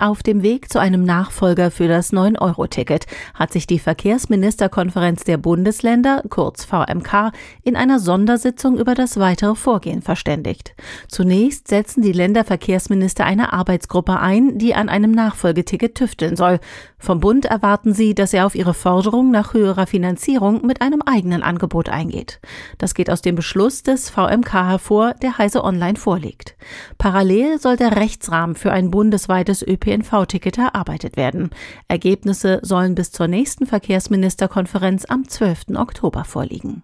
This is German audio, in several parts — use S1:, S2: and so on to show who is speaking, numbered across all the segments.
S1: Auf dem Weg zu einem Nachfolger für das 9-Euro-Ticket hat sich die Verkehrsministerkonferenz der Bundesländer, kurz VMK, in einer Sondersitzung über das weitere Vorgehen verständigt. Zunächst setzen die Länderverkehrsminister eine Arbeitsgruppe ein, die an einem Nachfolgeticket tüfteln soll. Vom Bund erwarten sie, dass er auf ihre Forderung nach höherer Finanzierung mit einem eigenen Angebot eingeht. Das geht aus dem Beschluss des VMK hervor, der Heise Online vorliegt. Parallel soll der Rechtsrahmen für ein bundesweites ÖP ÖPNV-Ticket erarbeitet werden. Ergebnisse sollen bis zur nächsten Verkehrsministerkonferenz am 12. Oktober vorliegen.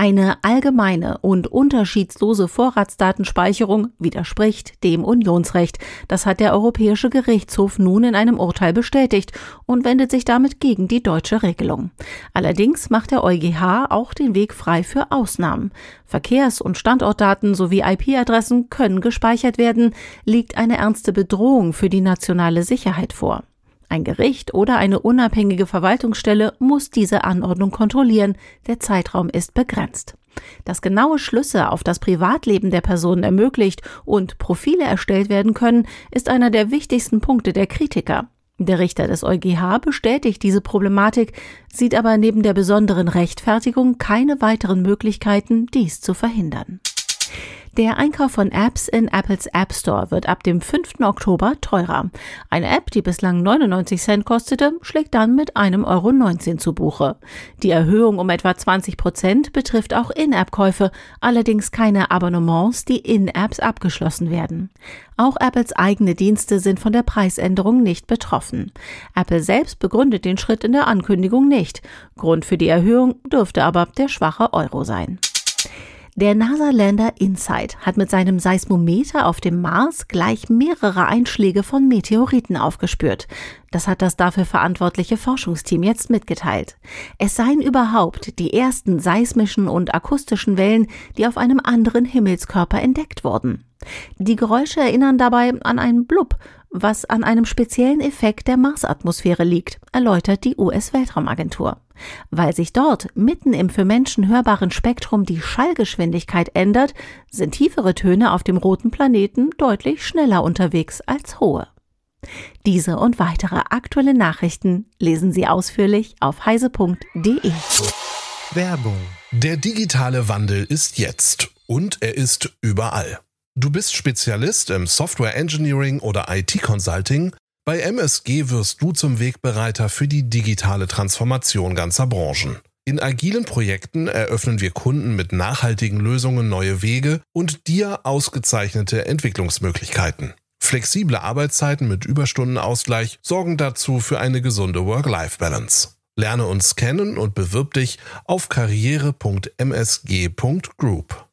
S1: Eine allgemeine und unterschiedslose Vorratsdatenspeicherung widerspricht dem Unionsrecht. Das hat der Europäische Gerichtshof nun in einem Urteil bestätigt und wendet sich damit gegen die deutsche Regelung. Allerdings macht der EuGH auch den Weg frei für Ausnahmen. Verkehrs- und Standortdaten sowie IP-Adressen können gespeichert werden, liegt eine ernste Bedrohung für die nationale Sicherheit vor. Ein Gericht oder eine unabhängige Verwaltungsstelle muss diese Anordnung kontrollieren. Der Zeitraum ist begrenzt. Dass genaue Schlüsse auf das Privatleben der Personen ermöglicht und Profile erstellt werden können, ist einer der wichtigsten Punkte der Kritiker. Der Richter des EuGH bestätigt diese Problematik, sieht aber neben der besonderen Rechtfertigung keine weiteren Möglichkeiten, dies zu verhindern. Der Einkauf von Apps in Apples App Store wird ab dem 5. Oktober teurer. Eine App, die bislang 99 Cent kostete, schlägt dann mit einem Euro 19 zu Buche. Die Erhöhung um etwa 20 Prozent betrifft auch In-App-Käufe, allerdings keine Abonnements, die in Apps abgeschlossen werden. Auch Apples eigene Dienste sind von der Preisänderung nicht betroffen. Apple selbst begründet den Schritt in der Ankündigung nicht. Grund für die Erhöhung dürfte aber der schwache Euro sein. Der NASA-Lander InSight hat mit seinem Seismometer auf dem Mars gleich mehrere Einschläge von Meteoriten aufgespürt. Das hat das dafür verantwortliche Forschungsteam jetzt mitgeteilt. Es seien überhaupt die ersten seismischen und akustischen Wellen, die auf einem anderen Himmelskörper entdeckt wurden. Die Geräusche erinnern dabei an einen Blub, was an einem speziellen Effekt der Marsatmosphäre liegt, erläutert die US-Weltraumagentur. Weil sich dort mitten im für Menschen hörbaren Spektrum die Schallgeschwindigkeit ändert, sind tiefere Töne auf dem roten Planeten deutlich schneller unterwegs als hohe. Diese und weitere aktuelle Nachrichten lesen Sie ausführlich auf heise.de.
S2: Werbung. Der digitale Wandel ist jetzt und er ist überall. Du bist Spezialist im Software Engineering oder IT Consulting bei MSG wirst du zum Wegbereiter für die digitale Transformation ganzer Branchen. In agilen Projekten eröffnen wir Kunden mit nachhaltigen Lösungen neue Wege und dir ausgezeichnete Entwicklungsmöglichkeiten. Flexible Arbeitszeiten mit Überstundenausgleich sorgen dazu für eine gesunde Work-Life-Balance. Lerne uns kennen und bewirb dich auf karriere.msg.group.